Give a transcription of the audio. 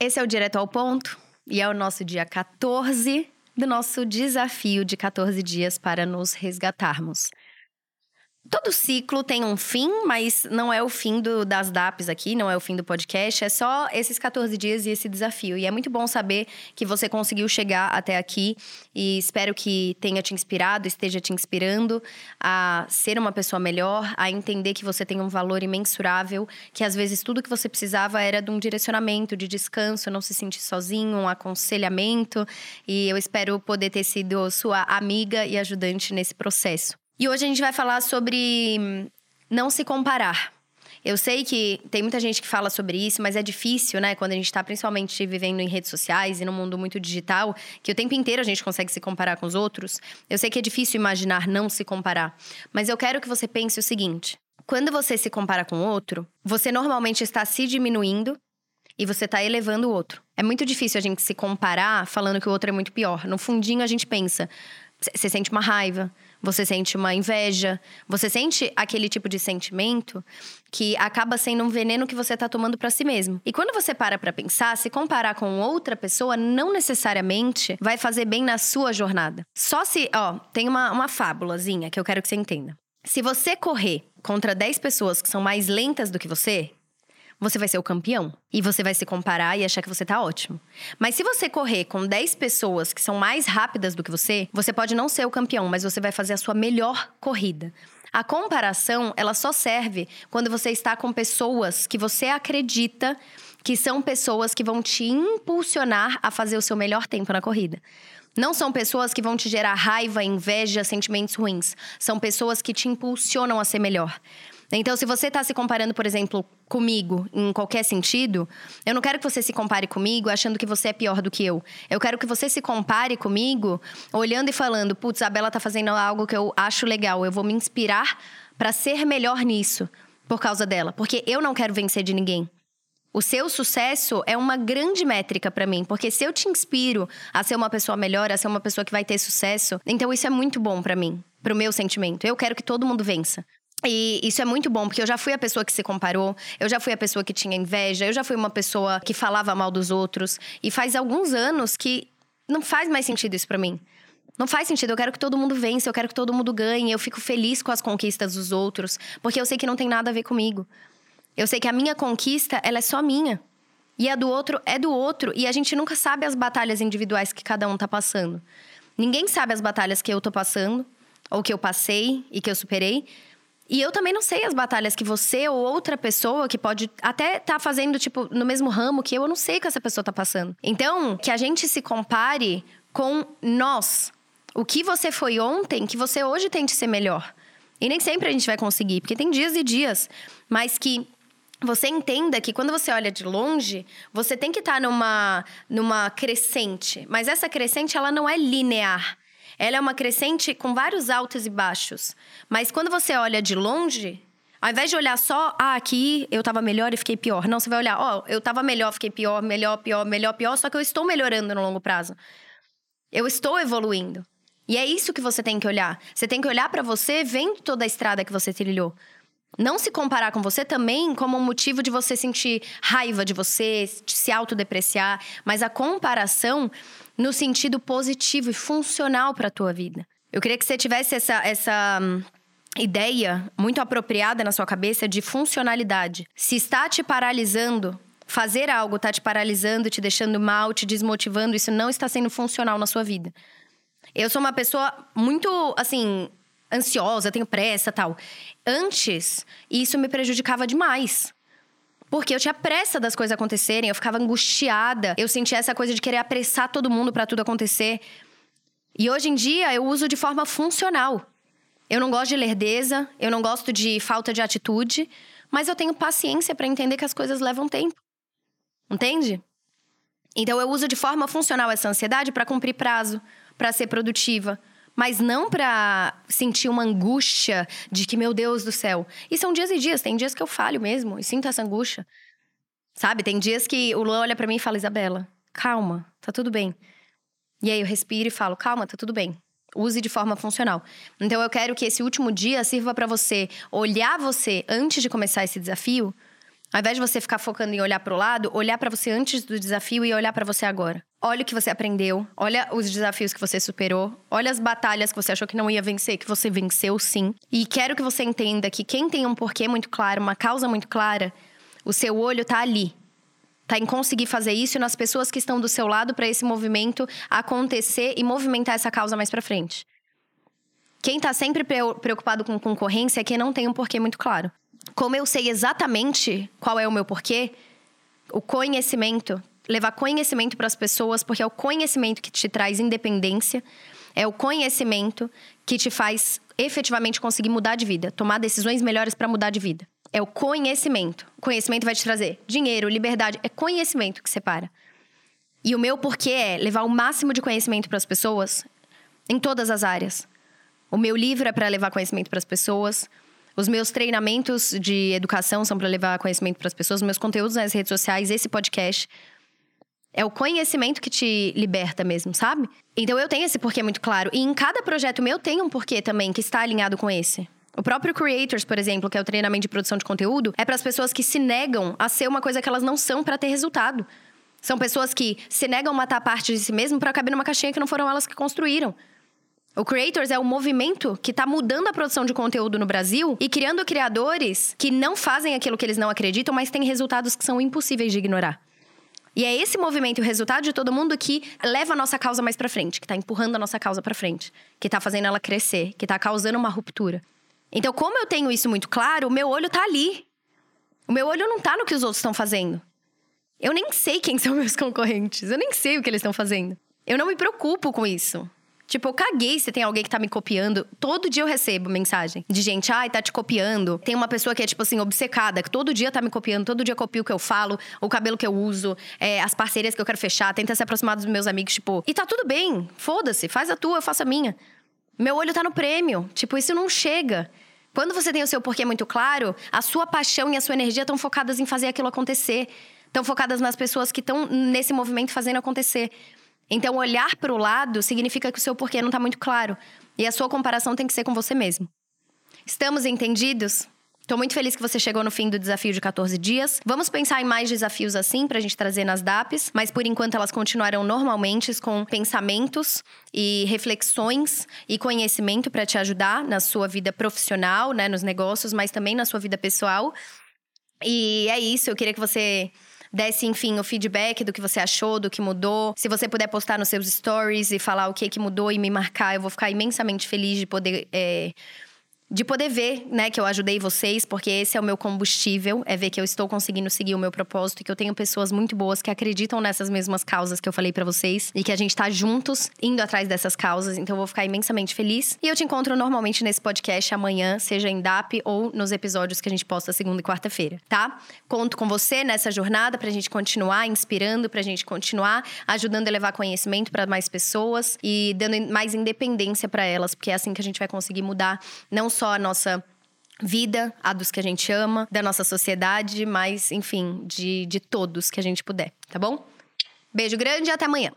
Esse é o Direto ao Ponto e é o nosso dia 14 do nosso desafio de 14 dias para nos resgatarmos. Todo ciclo tem um fim, mas não é o fim do, das DAPs aqui, não é o fim do podcast, é só esses 14 dias e esse desafio. E é muito bom saber que você conseguiu chegar até aqui e espero que tenha te inspirado, esteja te inspirando a ser uma pessoa melhor, a entender que você tem um valor imensurável, que às vezes tudo que você precisava era de um direcionamento, de descanso, não se sentir sozinho, um aconselhamento. E eu espero poder ter sido sua amiga e ajudante nesse processo. E hoje a gente vai falar sobre não se comparar. Eu sei que tem muita gente que fala sobre isso, mas é difícil, né? Quando a gente está principalmente vivendo em redes sociais e num mundo muito digital, que o tempo inteiro a gente consegue se comparar com os outros. Eu sei que é difícil imaginar não se comparar. Mas eu quero que você pense o seguinte: quando você se compara com outro, você normalmente está se diminuindo e você está elevando o outro. É muito difícil a gente se comparar falando que o outro é muito pior. No fundinho a gente pensa, você sente uma raiva, você sente uma inveja, você sente aquele tipo de sentimento que acaba sendo um veneno que você está tomando para si mesmo. E quando você para para pensar, se comparar com outra pessoa não necessariamente vai fazer bem na sua jornada. Só se, ó, tem uma, uma fábulazinha que eu quero que você entenda. Se você correr contra 10 pessoas que são mais lentas do que você, você vai ser o campeão. E você vai se comparar e achar que você tá ótimo. Mas se você correr com 10 pessoas que são mais rápidas do que você, você pode não ser o campeão, mas você vai fazer a sua melhor corrida. A comparação, ela só serve quando você está com pessoas que você acredita que são pessoas que vão te impulsionar a fazer o seu melhor tempo na corrida. Não são pessoas que vão te gerar raiva, inveja, sentimentos ruins. São pessoas que te impulsionam a ser melhor. Então, se você está se comparando, por exemplo, comigo em qualquer sentido, eu não quero que você se compare comigo achando que você é pior do que eu. Eu quero que você se compare comigo olhando e falando: putz, a Bela está fazendo algo que eu acho legal, eu vou me inspirar para ser melhor nisso por causa dela, porque eu não quero vencer de ninguém. O seu sucesso é uma grande métrica para mim, porque se eu te inspiro a ser uma pessoa melhor, a ser uma pessoa que vai ter sucesso, então isso é muito bom para mim, pro meu sentimento. Eu quero que todo mundo vença. E isso é muito bom, porque eu já fui a pessoa que se comparou, eu já fui a pessoa que tinha inveja, eu já fui uma pessoa que falava mal dos outros. E faz alguns anos que não faz mais sentido isso para mim. Não faz sentido. Eu quero que todo mundo vença, eu quero que todo mundo ganhe. Eu fico feliz com as conquistas dos outros, porque eu sei que não tem nada a ver comigo. Eu sei que a minha conquista, ela é só minha. E a do outro é do outro. E a gente nunca sabe as batalhas individuais que cada um tá passando. Ninguém sabe as batalhas que eu tô passando, ou que eu passei e que eu superei. E eu também não sei as batalhas que você ou outra pessoa que pode até estar tá fazendo, tipo, no mesmo ramo que eu, eu não sei o que essa pessoa tá passando. Então, que a gente se compare com nós. O que você foi ontem, que você hoje tente ser melhor. E nem sempre a gente vai conseguir, porque tem dias e dias. Mas que você entenda que quando você olha de longe, você tem que estar tá numa, numa crescente. Mas essa crescente, ela não é linear. Ela é uma crescente com vários altos e baixos. Mas quando você olha de longe, ao invés de olhar só, ah, aqui eu tava melhor e fiquei pior. Não, você vai olhar, ó, oh, eu tava melhor, fiquei pior, melhor, pior, melhor, pior, só que eu estou melhorando no longo prazo. Eu estou evoluindo. E é isso que você tem que olhar. Você tem que olhar para você vendo toda a estrada que você trilhou. Não se comparar com você também como um motivo de você sentir raiva de você, de se autodepreciar, mas a comparação no sentido positivo e funcional para a tua vida. Eu queria que você tivesse essa, essa hum, ideia muito apropriada na sua cabeça de funcionalidade. Se está te paralisando, fazer algo está te paralisando, te deixando mal, te desmotivando, isso não está sendo funcional na sua vida. Eu sou uma pessoa muito, assim, ansiosa, tenho pressa tal. Antes, isso me prejudicava demais. Porque eu tinha pressa das coisas acontecerem, eu ficava angustiada, eu sentia essa coisa de querer apressar todo mundo para tudo acontecer. E hoje em dia eu uso de forma funcional. Eu não gosto de lerdeza, eu não gosto de falta de atitude, mas eu tenho paciência para entender que as coisas levam tempo. Entende? Então eu uso de forma funcional essa ansiedade para cumprir prazo, para ser produtiva, mas não para sentir uma angústia de que, meu Deus do céu. E são dias e dias, tem dias que eu falho mesmo e sinto essa angústia. Sabe? Tem dias que o Luan olha para mim e fala: Isabela, calma, tá tudo bem. E aí eu respiro e falo: calma, tá tudo bem. Use de forma funcional. Então eu quero que esse último dia sirva para você olhar você antes de começar esse desafio Ao invés de você ficar focando em olhar para o lado, olhar para você antes do desafio e olhar para você agora. Olha o que você aprendeu, olha os desafios que você superou, olha as batalhas que você achou que não ia vencer, que você venceu sim. E quero que você entenda que quem tem um porquê muito claro, uma causa muito clara, o seu olho tá ali. Tá em conseguir fazer isso nas pessoas que estão do seu lado para esse movimento acontecer e movimentar essa causa mais para frente. Quem tá sempre preocupado com concorrência é quem não tem um porquê muito claro como eu sei exatamente qual é o meu porquê, o conhecimento, levar conhecimento para as pessoas, porque é o conhecimento que te traz independência, é o conhecimento que te faz efetivamente conseguir mudar de vida, tomar decisões melhores para mudar de vida. É o conhecimento. O conhecimento vai te trazer dinheiro, liberdade, é conhecimento que separa. E o meu porquê é levar o máximo de conhecimento para as pessoas em todas as áreas. O meu livro é para levar conhecimento para as pessoas. Os meus treinamentos de educação são para levar conhecimento para as pessoas, meus conteúdos nas redes sociais, esse podcast. É o conhecimento que te liberta mesmo, sabe? Então eu tenho esse porquê muito claro. E em cada projeto meu tem um porquê também que está alinhado com esse. O próprio Creators, por exemplo, que é o treinamento de produção de conteúdo, é para as pessoas que se negam a ser uma coisa que elas não são para ter resultado. São pessoas que se negam a matar parte de si mesmo para caber numa caixinha que não foram elas que construíram. O Creators é o movimento que está mudando a produção de conteúdo no Brasil e criando criadores que não fazem aquilo que eles não acreditam, mas têm resultados que são impossíveis de ignorar. E é esse movimento e o resultado de todo mundo que leva a nossa causa mais para frente, que está empurrando a nossa causa para frente, que está fazendo ela crescer, que está causando uma ruptura. Então, como eu tenho isso muito claro, o meu olho está ali. O meu olho não está no que os outros estão fazendo. Eu nem sei quem são meus concorrentes, eu nem sei o que eles estão fazendo. Eu não me preocupo com isso. Tipo, eu caguei se tem alguém que tá me copiando. Todo dia eu recebo mensagem de gente, ai, tá te copiando. Tem uma pessoa que é, tipo assim, obcecada, que todo dia tá me copiando, todo dia copia o que eu falo, o cabelo que eu uso, é, as parcerias que eu quero fechar, tenta se aproximar dos meus amigos, tipo, e tá tudo bem, foda-se, faz a tua, eu faço a minha. Meu olho tá no prêmio. Tipo, isso não chega. Quando você tem o seu porquê muito claro, a sua paixão e a sua energia estão focadas em fazer aquilo acontecer. Estão focadas nas pessoas que estão nesse movimento fazendo acontecer. Então, olhar para o lado significa que o seu porquê não está muito claro. E a sua comparação tem que ser com você mesmo. Estamos entendidos? Estou muito feliz que você chegou no fim do desafio de 14 dias. Vamos pensar em mais desafios assim para a gente trazer nas DAPs, mas por enquanto elas continuarão normalmente com pensamentos e reflexões e conhecimento para te ajudar na sua vida profissional, né, nos negócios, mas também na sua vida pessoal. E é isso, eu queria que você desse, enfim, o feedback do que você achou, do que mudou. Se você puder postar nos seus stories e falar o que, que mudou e me marcar, eu vou ficar imensamente feliz de poder. É, de poder ver, né, que eu ajudei vocês, porque esse é o meu combustível, é ver que eu estou conseguindo seguir o meu propósito e que eu tenho pessoas muito boas que acreditam nessas mesmas causas que eu falei para vocês e que a gente tá juntos indo atrás dessas causas, então eu vou ficar imensamente feliz. E eu te encontro normalmente nesse podcast amanhã, seja em DAP ou nos episódios que a gente posta segunda e quarta-feira, tá? Conto com você nessa jornada pra gente continuar inspirando, pra gente continuar ajudando a levar conhecimento para mais pessoas e dando mais independência para elas, porque é assim que a gente vai conseguir mudar não só só a nossa vida, a dos que a gente ama, da nossa sociedade, mas, enfim, de, de todos que a gente puder, tá bom? Beijo grande e até amanhã.